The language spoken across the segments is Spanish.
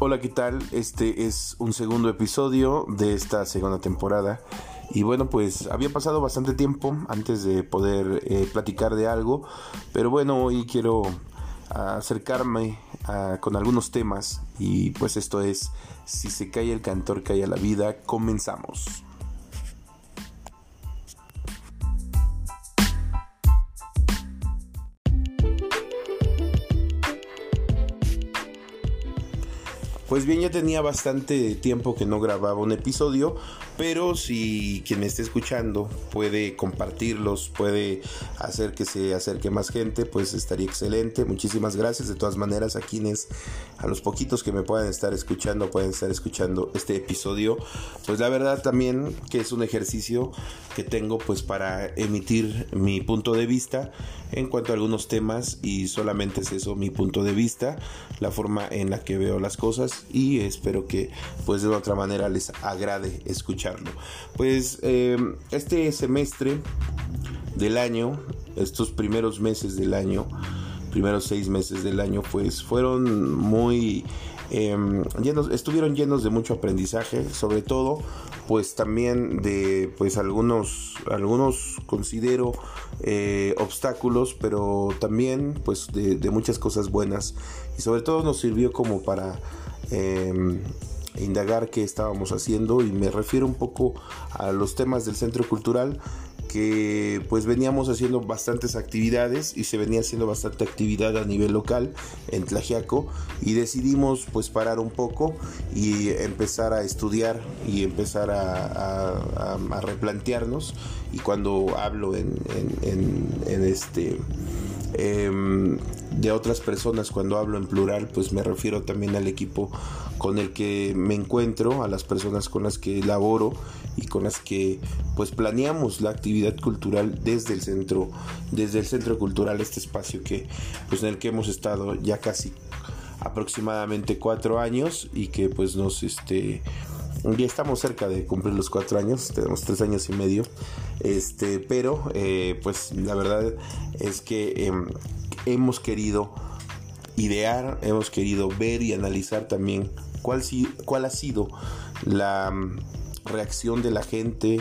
Hola, ¿qué tal? Este es un segundo episodio de esta segunda temporada. Y bueno, pues había pasado bastante tiempo antes de poder eh, platicar de algo. Pero bueno, hoy quiero acercarme con algunos temas. Y pues esto es, si se cae el cantor, cae la vida. Comenzamos. Pues bien, ya tenía bastante tiempo que no grababa un episodio, pero si quien me esté escuchando puede compartirlos, puede hacer que se acerque más gente, pues estaría excelente. Muchísimas gracias de todas maneras a quienes, a los poquitos que me puedan estar escuchando, pueden estar escuchando este episodio. Pues la verdad también que es un ejercicio que tengo pues para emitir mi punto de vista en cuanto a algunos temas y solamente es eso mi punto de vista, la forma en la que veo las cosas y espero que pues de otra manera les agrade Pues em, este semestre del año, estos primeros meses del año, primeros seis meses del año, pues fueron muy em, llenos, estuvieron llenos de mucho aprendizaje, sobre todo, pues también de, pues algunos, algunos considero eh, obstáculos, pero también, pues de, de muchas cosas buenas. Y sobre todo nos sirvió como para Em, indagar qué estábamos haciendo y me refiero un poco a los temas del centro cultural que pues veníamos haciendo bastantes actividades y se venía haciendo bastante actividad a nivel local en Tlajiaco y decidimos pues parar un poco y empezar a estudiar y empezar a, replantearnos. Y cuando hablo en, en este Em, de otras personas cuando hablo en plural pues me refiero también al equipo con el que me encuentro a las personas con las que laboro y con las que pues planeamos la actividad cultural desde el centro desde el centro cultural este espacio que pues en el que hemos estado ya casi aproximadamente cuatro años y que pues nos este ya estamos cerca de cumplir los cuatro años, tenemos tres años y medio, este, pero eh, pues la verdad es que em, hemos querido idear, hemos querido ver y analizar también cuál, cuál ha sido la mm, reacción de la gente,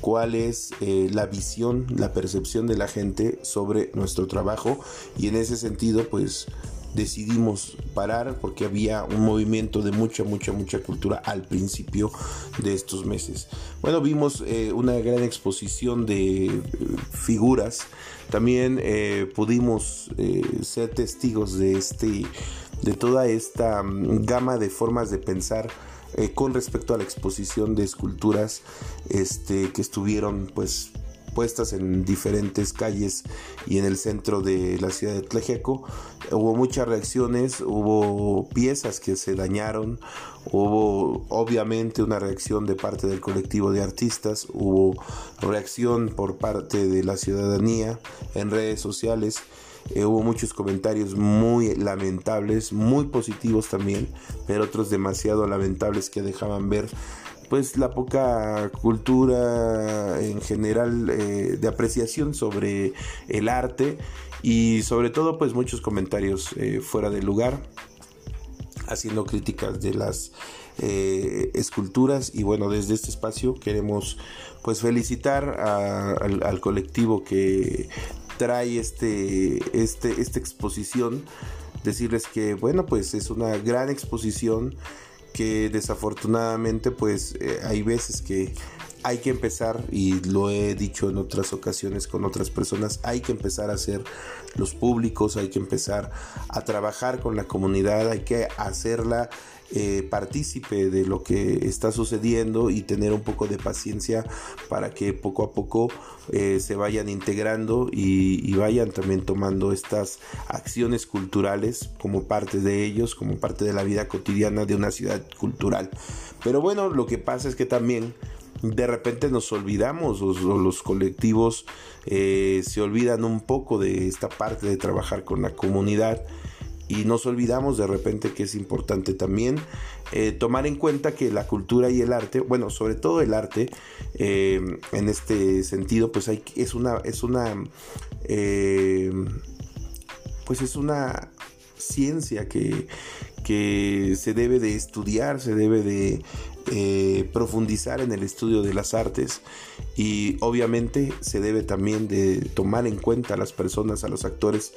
cuál es eh, la visión, la percepción de la gente sobre nuestro trabajo y en ese sentido pues decidimos parar porque había un movimiento de mucha, mucha, mucha cultura al principio de estos meses. Bueno, vimos eh, una gran exposición de eh, figuras. También eh, pudimos ser testigos de este de toda esta mm, gama de formas de pensar con respecto a la exposición de esculturas este, que estuvieron pues puestas en diferentes calles y en el centro de la ciudad de Tlajeco. Hubo muchas reacciones, hubo piezas que se dañaron, hubo obviamente una reacción de parte del colectivo de artistas, hubo reacción por parte de la ciudadanía en redes sociales. Eh, hubo muchos comentarios muy lamentables, muy positivos también, pero otros demasiado lamentables que dejaban ver pues la poca cultura en general eh, de apreciación sobre el arte y sobre todo pues muchos comentarios eh, fuera de lugar haciendo críticas de las eh, esculturas. Y bueno desde este espacio queremos pues felicitar al, colectivo que trae este, este, esta exposición. Decirles que bueno pues es una gran exposición que desafortunadamente pues eh, hay veces que hay que empezar, y lo he dicho en otras ocasiones con otras personas, hay que empezar a ser los públicos, hay que empezar a trabajar con la comunidad, hay que hacerla eh, partícipe de lo que está sucediendo y tener un poco de paciencia para que poco a poco eh, se vayan integrando y, vayan también tomando estas acciones culturales como parte de ellos, como parte de la vida cotidiana de una ciudad cultural. Pero bueno, lo que pasa es que también de repente nos olvidamos o, los colectivos eh, se olvidan un poco de esta parte de trabajar con la comunidad y nos olvidamos de repente que es importante también eh, tomar en cuenta que la cultura y el arte, bueno, sobre todo el arte, eh, en este sentido, pues hay, es una, es una, pues es una ciencia que, que se debe de estudiar, se debe de eh, profundizar en el estudio de las artes y obviamente se debe también de tomar en cuenta a las personas, a los actores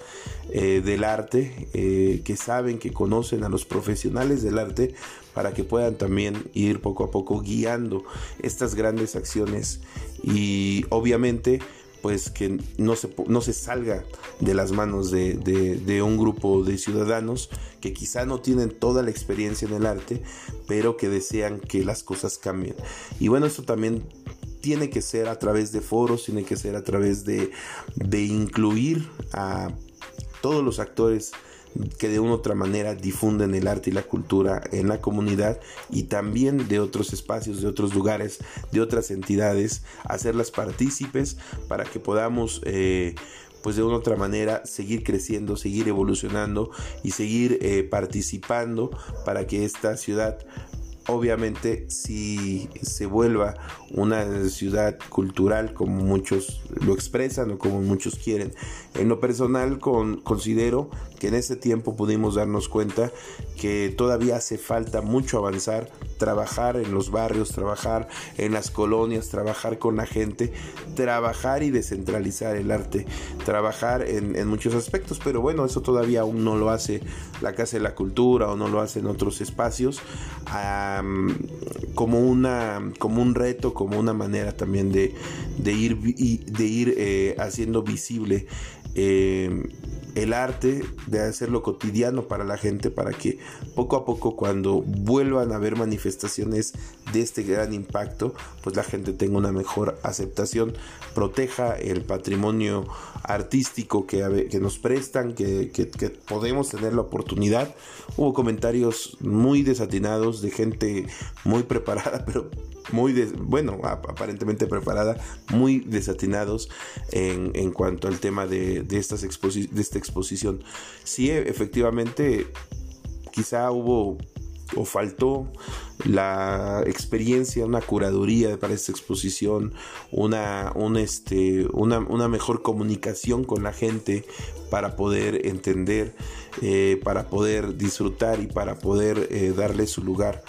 eh, del arte eh, que saben, que conocen a los profesionales del arte para que puedan también ir poco a poco guiando estas grandes acciones y obviamente pues que no se, no se salga de las manos de, de, un grupo de ciudadanos que quizá no tienen toda la experiencia en el arte, pero que desean que las cosas cambien. Y bueno, esto también tiene que ser a través de foros, tiene que ser a través de, de incluir a todos los actores que de una u otra manera difunden el arte y la cultura en la comunidad y también de otros espacios, de otros lugares, de otras entidades, hacerlas partícipes para que podamos eh, pues de una u otra manera seguir creciendo, seguir evolucionando y seguir eh, participando para que esta ciudad obviamente si se vuelva una ciudad cultural como muchos lo expresan o como muchos quieren. En lo personal considero que en ese tiempo pudimos darnos cuenta que todavía hace falta mucho avanzar, trabajar en los barrios, trabajar en las colonias, trabajar con la gente, trabajar y descentralizar el arte, trabajar en, muchos aspectos, pero bueno, eso todavía aún no lo hace la Casa de la Cultura o no lo hace en otros espacios como, una, como un reto, como una manera también de, ir, de ir eh, haciendo visible eh, el arte de hacerlo cotidiano para la gente para que poco a poco cuando vuelvan a haber manifestaciones de este gran impacto pues la gente tenga una mejor aceptación proteja el patrimonio artístico que, que nos prestan que, que, podemos tener la oportunidad. Hubo comentarios muy desatinados de gente muy preparada pero muy, bueno, aparentemente preparada, muy desatinados en, en cuanto al tema de, de, estas de esta exposición. Sí, efectivamente, quizá hubo o faltó la experiencia, una curaduría para esta exposición, una, un este, una, una, mejor comunicación con la gente para poder entender, eh, para poder disfrutar y para poder eh, darle su lugar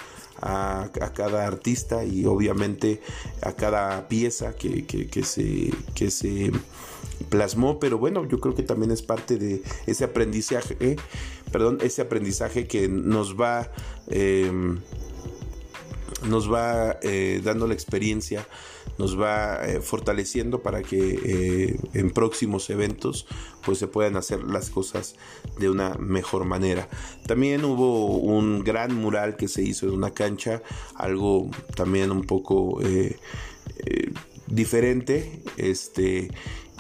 a, cada artista y obviamente a cada pieza que, se, que se plasmó, pero bueno, yo creo que también es parte de ese aprendizaje, perdón, ese aprendizaje que nos va, em, nos va eh, dando la experiencia nos va eh, fortaleciendo para que eh, en próximos eventos pues se puedan hacer las cosas de una mejor manera. También hubo un gran mural que se hizo en una cancha, algo también un poco eh, diferente, este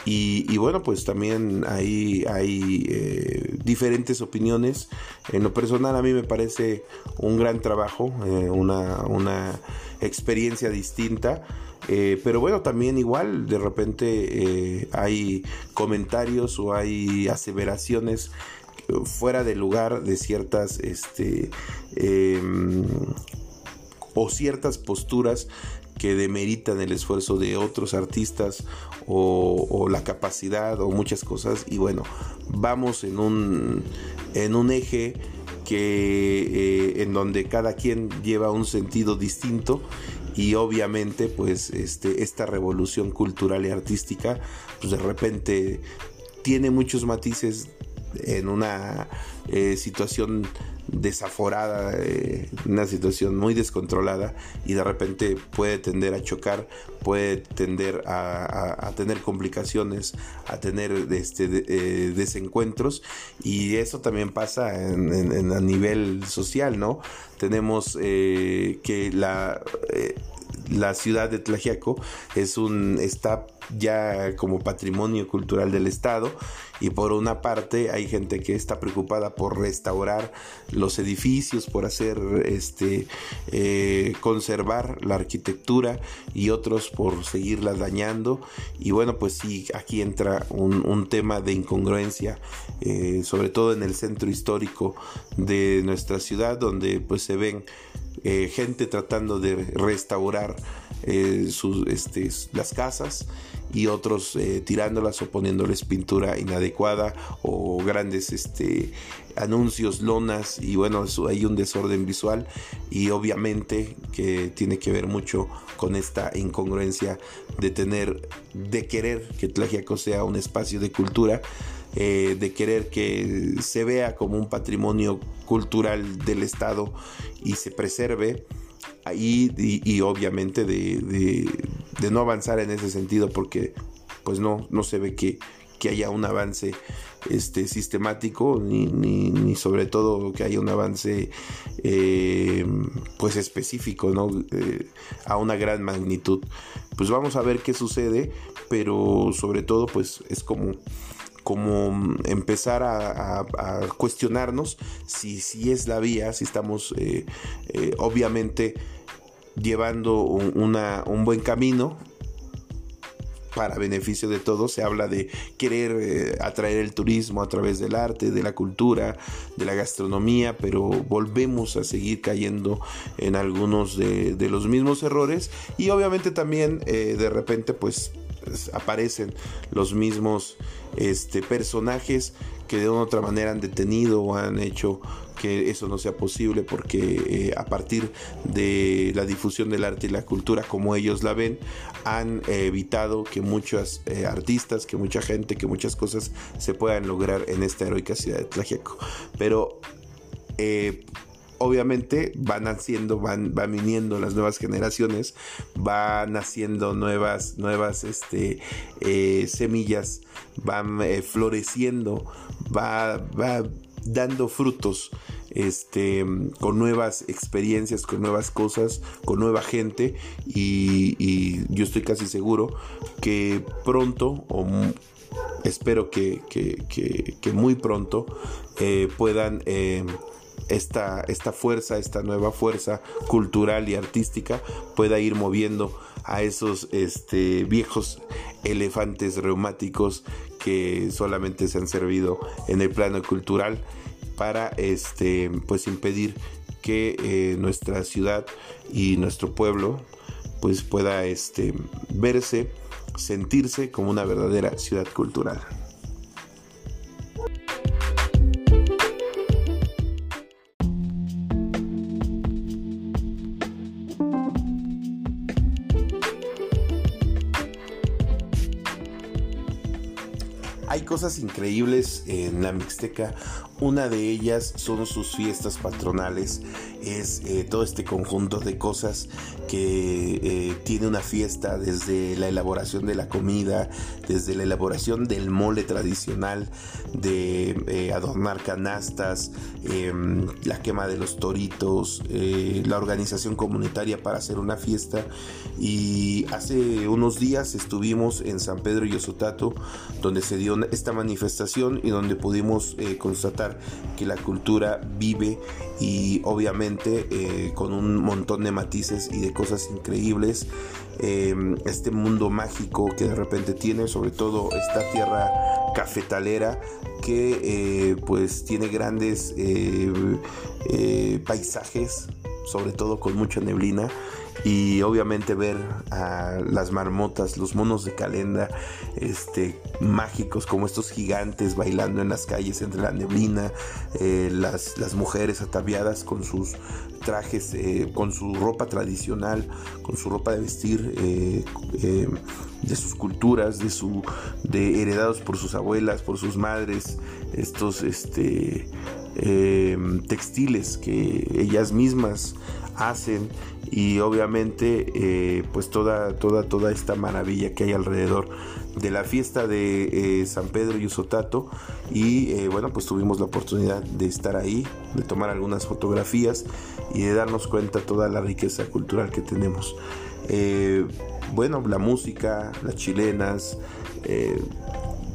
y, bueno, pues también hay, hay diferentes opiniones. En lo personal a mí me parece un gran trabajo, una, una, experiencia distinta. Eh, pero bueno, también igual de repente eh, hay comentarios o hay aseveraciones fuera de lugar de ciertas este, em, o ciertas posturas que demeritan el esfuerzo de otros artistas o, la capacidad o muchas cosas. Y bueno vamos en un en un eje que eh, en donde cada quien lleva un sentido distinto y obviamente pues este, esta revolución cultural y artística pues de repente tiene muchos matices en una eh, situación desaforada, eh, una situación muy descontrolada y de repente puede tender a chocar, puede tender a, tener complicaciones, a tener este, eh, desencuentros y eso también pasa a nivel social, ¿no? Tenemos que la la ciudad de Tlajiaco es un está ya como patrimonio cultural del estado. Y por una parte hay gente que está preocupada por restaurar los edificios por hacer este eh, conservar la arquitectura y otros por seguirla dañando. Y bueno pues sí aquí entra un, tema de incongruencia eh, sobre todo en el centro histórico de nuestra ciudad donde pues se ven eh, gente tratando de restaurar sus, este, las casas y otros eh, tirándolas o poniéndoles pintura inadecuada o grandes este, anuncios, lonas y bueno, hay un desorden visual y obviamente que tiene que ver mucho con esta incongruencia de tener, de querer que Tlaxiaco sea un espacio de cultura, eh, de querer que se vea como un patrimonio cultural del Estado y se preserve y, y, obviamente de, no avanzar en ese sentido porque pues no, no se ve que, que haya un avance este, sistemático ni, ni, sobre todo que haya un avance eh, pues específico ¿no? Eh, a una gran magnitud pues vamos a ver qué sucede pero sobre todo pues es como como empezar a, cuestionarnos si, si, es la vía, si estamos eh, obviamente llevando un buen camino para beneficio de todos. Se habla de querer eh, atraer el turismo a través del arte, de la cultura, de la gastronomía, pero volvemos a seguir cayendo en algunos de, los mismos errores y obviamente también eh, de repente pues aparecen los mismos este, personajes que de una u otra manera han detenido o han hecho que eso no sea posible porque eh, a partir de la difusión del arte y la cultura como ellos la ven han eh, evitado que muchos eh, artistas, que mucha gente, que muchas cosas se puedan lograr en esta heroica ciudad de Tlajeco. Pero obviamente van naciendo, van, van viniendo las nuevas generaciones, van naciendo nuevas, nuevas este, semillas, van floreciendo, va, va dando frutos este, con nuevas experiencias, con nuevas cosas, con nueva gente. Y, yo estoy casi seguro que pronto o espero que, muy pronto eh, puedan eh, esta, esta fuerza, esta nueva fuerza cultural y artística pueda ir moviendo a esos este, viejos elefantes reumáticos que solamente se han servido en el plano cultural para este pues impedir que eh, nuestra ciudad y nuestro pueblo pues pueda este verse sentirse como una verdadera ciudad cultural. Cosas increíbles en la Mixteca. Una de ellas son sus fiestas patronales. Es eh, todo este conjunto de cosas que eh, tiene una fiesta desde la elaboración de la comida, desde la elaboración del mole tradicional, de eh, adornar canastas, em, la quema de los toritos, la organización comunitaria para hacer una fiesta. Y hace unos días estuvimos en San Pedro y Osotato, donde se dio esta manifestación y donde pudimos constatar que la cultura vive y obviamente eh, con un montón de matices y de cosas increíbles. Em, este mundo mágico que de repente tiene, sobre todo esta tierra cafetalera que eh, pues tiene grandes paisajes, sobre todo con mucha neblina y obviamente ver a las marmotas, los monos de calenda, este, mágicos como estos gigantes bailando en las calles entre la neblina, eh, las, las, mujeres ataviadas con sus trajes, eh, con su ropa tradicional, con su ropa de vestir. Eh, de sus culturas, de su, de heredados por sus abuelas, por sus madres, estos, este, textiles que ellas mismas hacen y obviamente eh, pues toda, toda, toda esta maravilla que hay alrededor de la fiesta de eh, San Pedro y Usotato y eh, bueno pues tuvimos la oportunidad de estar ahí, de tomar algunas fotografías y de darnos cuenta toda la riqueza cultural que tenemos. bueno, la música, las chilenas,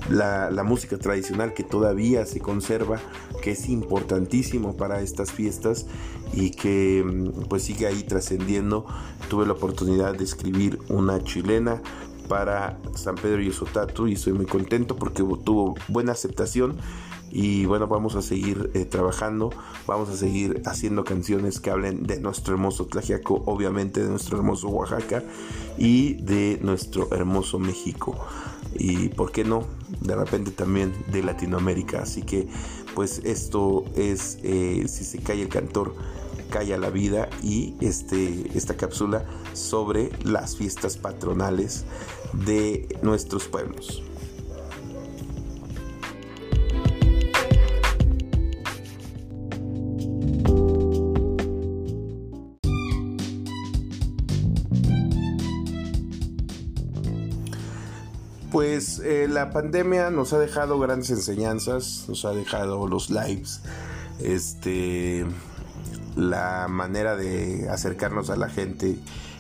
la, música tradicional que todavía se conserva, que es importantísimo para estas fiestas y que mm, pues sigue ahí trascendiendo. Tuve la oportunidad de escribir una chilena para San Pedro y Sotatu y estoy muy contento porque tuvo buena aceptación y bueno, vamos a seguir eh, trabajando, vamos a seguir haciendo canciones que hablen de nuestro hermoso Tlajiaco, obviamente de nuestro hermoso Oaxaca y de nuestro hermoso México. Y por qué no, de repente también de Latinoamérica. Así que pues esto es, eh, si se cae el cantor, calla la vida y este, esta cápsula sobre las fiestas patronales de nuestros pueblos. Pues eh, la pandemia nos ha dejado grandes enseñanzas, nos ha dejado los lives, este, la manera de acercarnos a la gente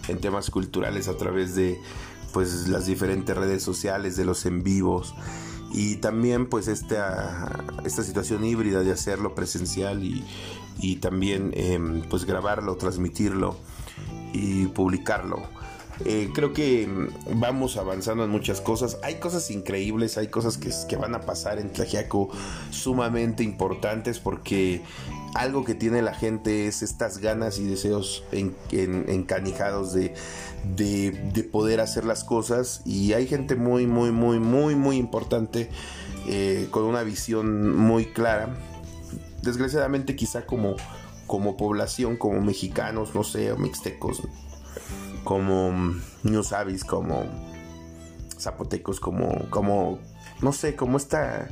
en temas culturales a través de pues las diferentes redes sociales, de los en vivos y también pues esta, esta situación híbrida de hacerlo presencial y, también em, pues grabarlo, transmitirlo y publicarlo. Eh, creo que mm, vamos avanzando en muchas cosas. Hay cosas increíbles, hay cosas que, van a pasar en Tlajiaco sumamente importantes porque algo que tiene la gente es estas ganas y deseos encanijados de, de, poder hacer las cosas y hay gente muy, muy, muy, muy, muy importante eh, con una visión muy clara. Desgraciadamente quizá como, como población, como mexicanos, no sé, o mixtecos, como New como zapotecos, como, como, no sé, como esta,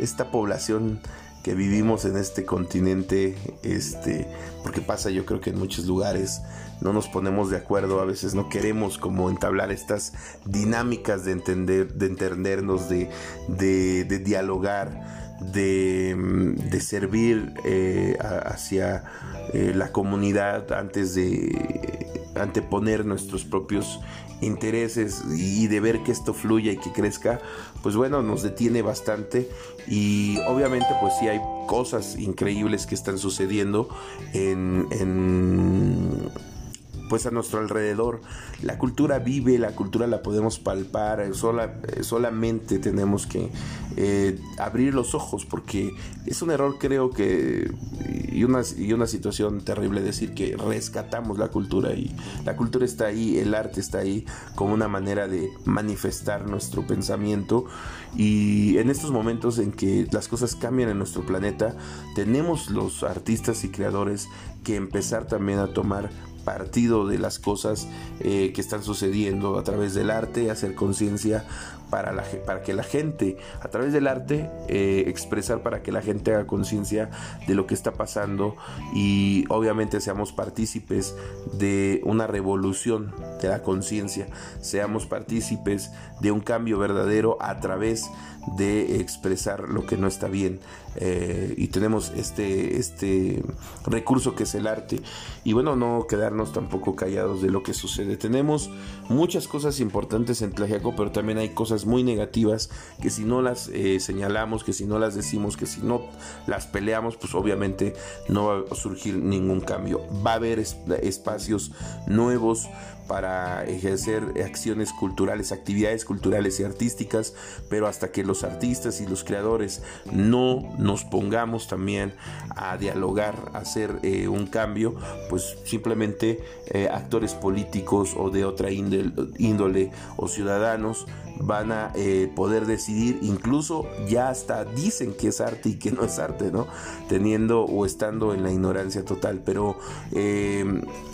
esta población que vivimos en este continente, este, porque pasa yo creo que en muchos lugares no nos ponemos de acuerdo, a veces no queremos como entablar estas dinámicas de entender, de entendernos, de, de, dialogar, de, de servir eh, hacia eh, la comunidad antes de anteponer nuestros propios intereses y de ver que esto fluya y que crezca, pues bueno, nos detiene bastante. Y obviamente pues sí hay cosas increíbles que están sucediendo en, en pues a nuestro alrededor. La cultura vive, la cultura la podemos palpar, eh, eh, solamente tenemos que eh, abrir los ojos porque es un error creo que y una, y una situación terrible decir que rescatamos la cultura y la cultura está ahí, el arte está ahí como una manera de manifestar nuestro pensamiento y en estos momentos en que las cosas cambian en nuestro planeta tenemos los artistas y creadores que empezar también a tomar partido de las cosas eh, que están sucediendo a través del arte, hacer conciencia para, la, para que la gente, a través del arte, eh, expresar para que la gente haga conciencia de lo que está pasando y obviamente seamos partícipes de una revolución de la conciencia, seamos partícipes de un cambio verdadero a través de expresar lo que no está bien eh, y tenemos este, este recurso que es el arte y bueno no quedarnos tampoco callados de lo que sucede tenemos muchas cosas importantes en Tlajiaco pero también hay cosas muy negativas que si no las eh, señalamos, que si no las decimos, que si no las peleamos, pues obviamente no va a surgir ningún cambio. Va a haber espacios nuevos para ejercer acciones culturales, actividades culturales y artísticas, pero hasta que los artistas y los creadores no nos pongamos también a dialogar, a hacer eh, un cambio, pues simplemente eh, actores políticos o de otra índole, o ciudadanos van a eh, poder decidir, incluso ya hasta dicen que es arte y que no es arte, ¿no? Teniendo o estando en la ignorancia total, pero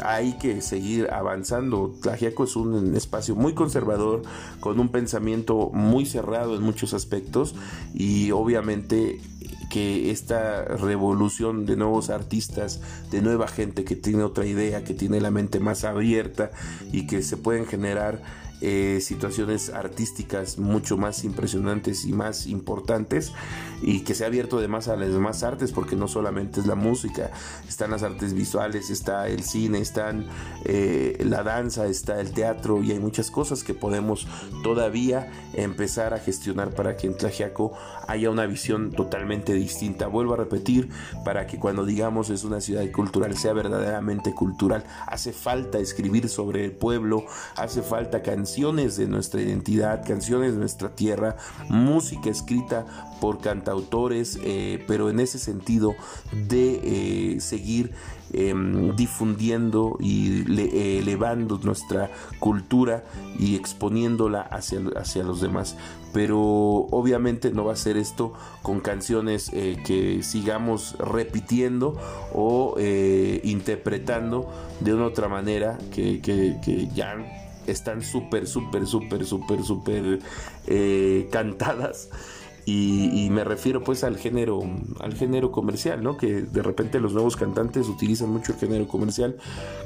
hay que seguir avanzando Tlajiaco es un espacio muy conservador, con un pensamiento muy cerrado en muchos aspectos y obviamente que esta revolución de nuevos artistas, de nueva gente que tiene otra idea, que tiene la mente más abierta y que se pueden generar eh, situaciones artísticas mucho más impresionantes y más importantes y que se ha abierto además a las demás artes porque no solamente es la música, están las artes visuales, está el cine, están eh, la danza, está el teatro y hay muchas cosas que podemos todavía empezar a gestionar para que en Tlajiaco haya una visión totalmente distinta. Vuelvo a repetir, para que cuando digamos es una ciudad cultural sea verdaderamente cultural, hace falta escribir sobre el pueblo, hace falta canciones canciones de nuestra identidad, canciones de nuestra tierra, música escrita por cantautores, eh, pero en ese sentido de eh, seguir em, difundiendo y elevando nuestra cultura y exponiéndola hacia, hacia los demás. Pero obviamente no va a ser esto con canciones eh, que sigamos repitiendo o interpretando de una otra manera que, que ya están súper, súper, súper, súper, súper cantadas y, me refiero pues al género, al género comercial, ¿no? Que de repente los nuevos cantantes utilizan mucho el género comercial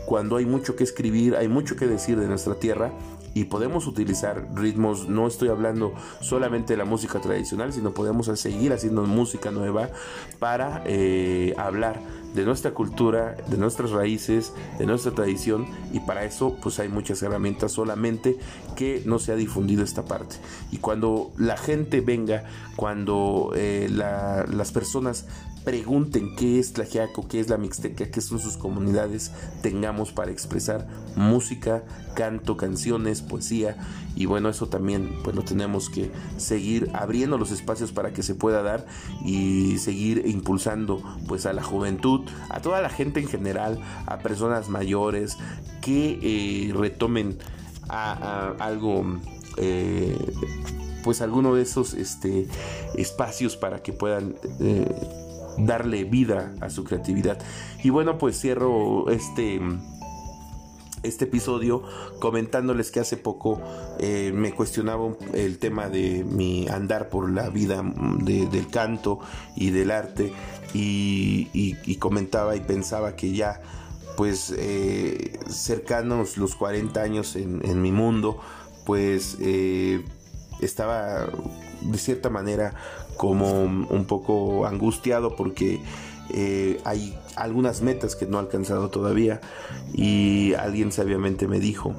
cuando hay mucho que escribir, hay mucho que decir de nuestra tierra y podemos utilizar ritmos, no estoy hablando solamente de la música tradicional, sino podemos seguir haciendo música nueva para eh, hablar de nuestra cultura, de nuestras raíces, de nuestra tradición y para eso pues hay muchas herramientas solamente que no se ha difundido esta parte. Y cuando la gente venga, cuando eh, las personas pregunten qué es Tlajiaco, qué es la Mixteca, qué son sus comunidades, tengamos para expresar música, canto, canciones, poesía y bueno, eso también pues tenemos que seguir abriendo los espacios para que se pueda dar y seguir impulsando pues a la juventud, a toda la gente en general, a personas mayores que eh, retomen a, algo eh, pues alguno de esos este, espacios para que puedan eh, darle vida a su creatividad. Y bueno, pues cierro este este episodio comentándoles que hace poco eh, me cuestionaba el tema de mi andar por la vida del canto y del arte y, comentaba y pensaba que ya pues eh, cercanos los 40 años en, mi mundo pues eh, estaba de cierta manera como un poco angustiado porque eh, hay algunas metas que no he alcanzado todavía y alguien sabiamente me dijo,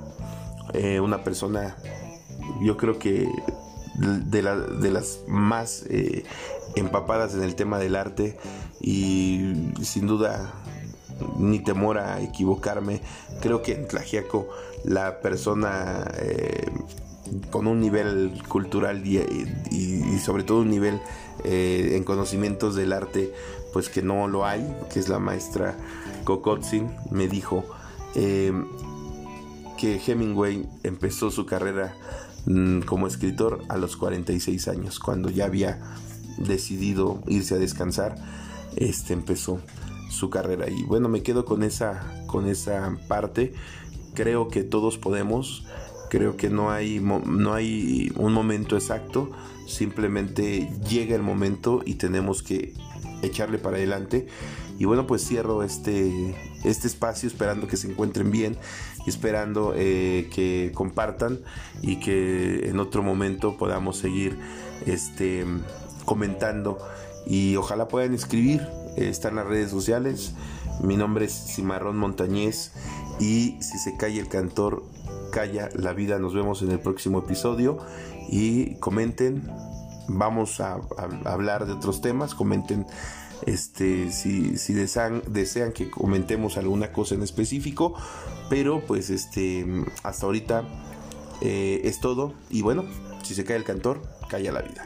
eh, una persona, yo creo que de, las más eh, empapadas en el tema del arte y sin duda ni temor a equivocarme, creo que en Tlajiaco la persona con un nivel cultural y, sobre todo un nivel eh, en conocimientos del arte, pues que no lo hay, que es la maestra Kokotzin, me dijo em, que Hemingway empezó su carrera mm, como escritor a los 46 años, cuando ya había decidido irse a descansar, este empezó su carrera y bueno, me quedo con esa con esa parte. Creo que todos podemos Creo que no hay, no hay un momento exacto, simplemente llega el momento y tenemos que echarle para adelante. Y bueno, pues cierro este, este espacio esperando que se encuentren bien esperando eh, que compartan y que en otro momento podamos seguir este, comentando y ojalá puedan escribir. están las redes sociales. Mi nombre es Cimarrón Montañez y si se cae el cantor Calla la vida. Nos vemos en el próximo episodio y comenten. Vamos a, hablar de otros temas. Comenten este, si, desean, desean, que comentemos alguna cosa en específico. Pero pues este, hasta ahorita eh, es todo. Y bueno, si se cae el cantor, calla la vida.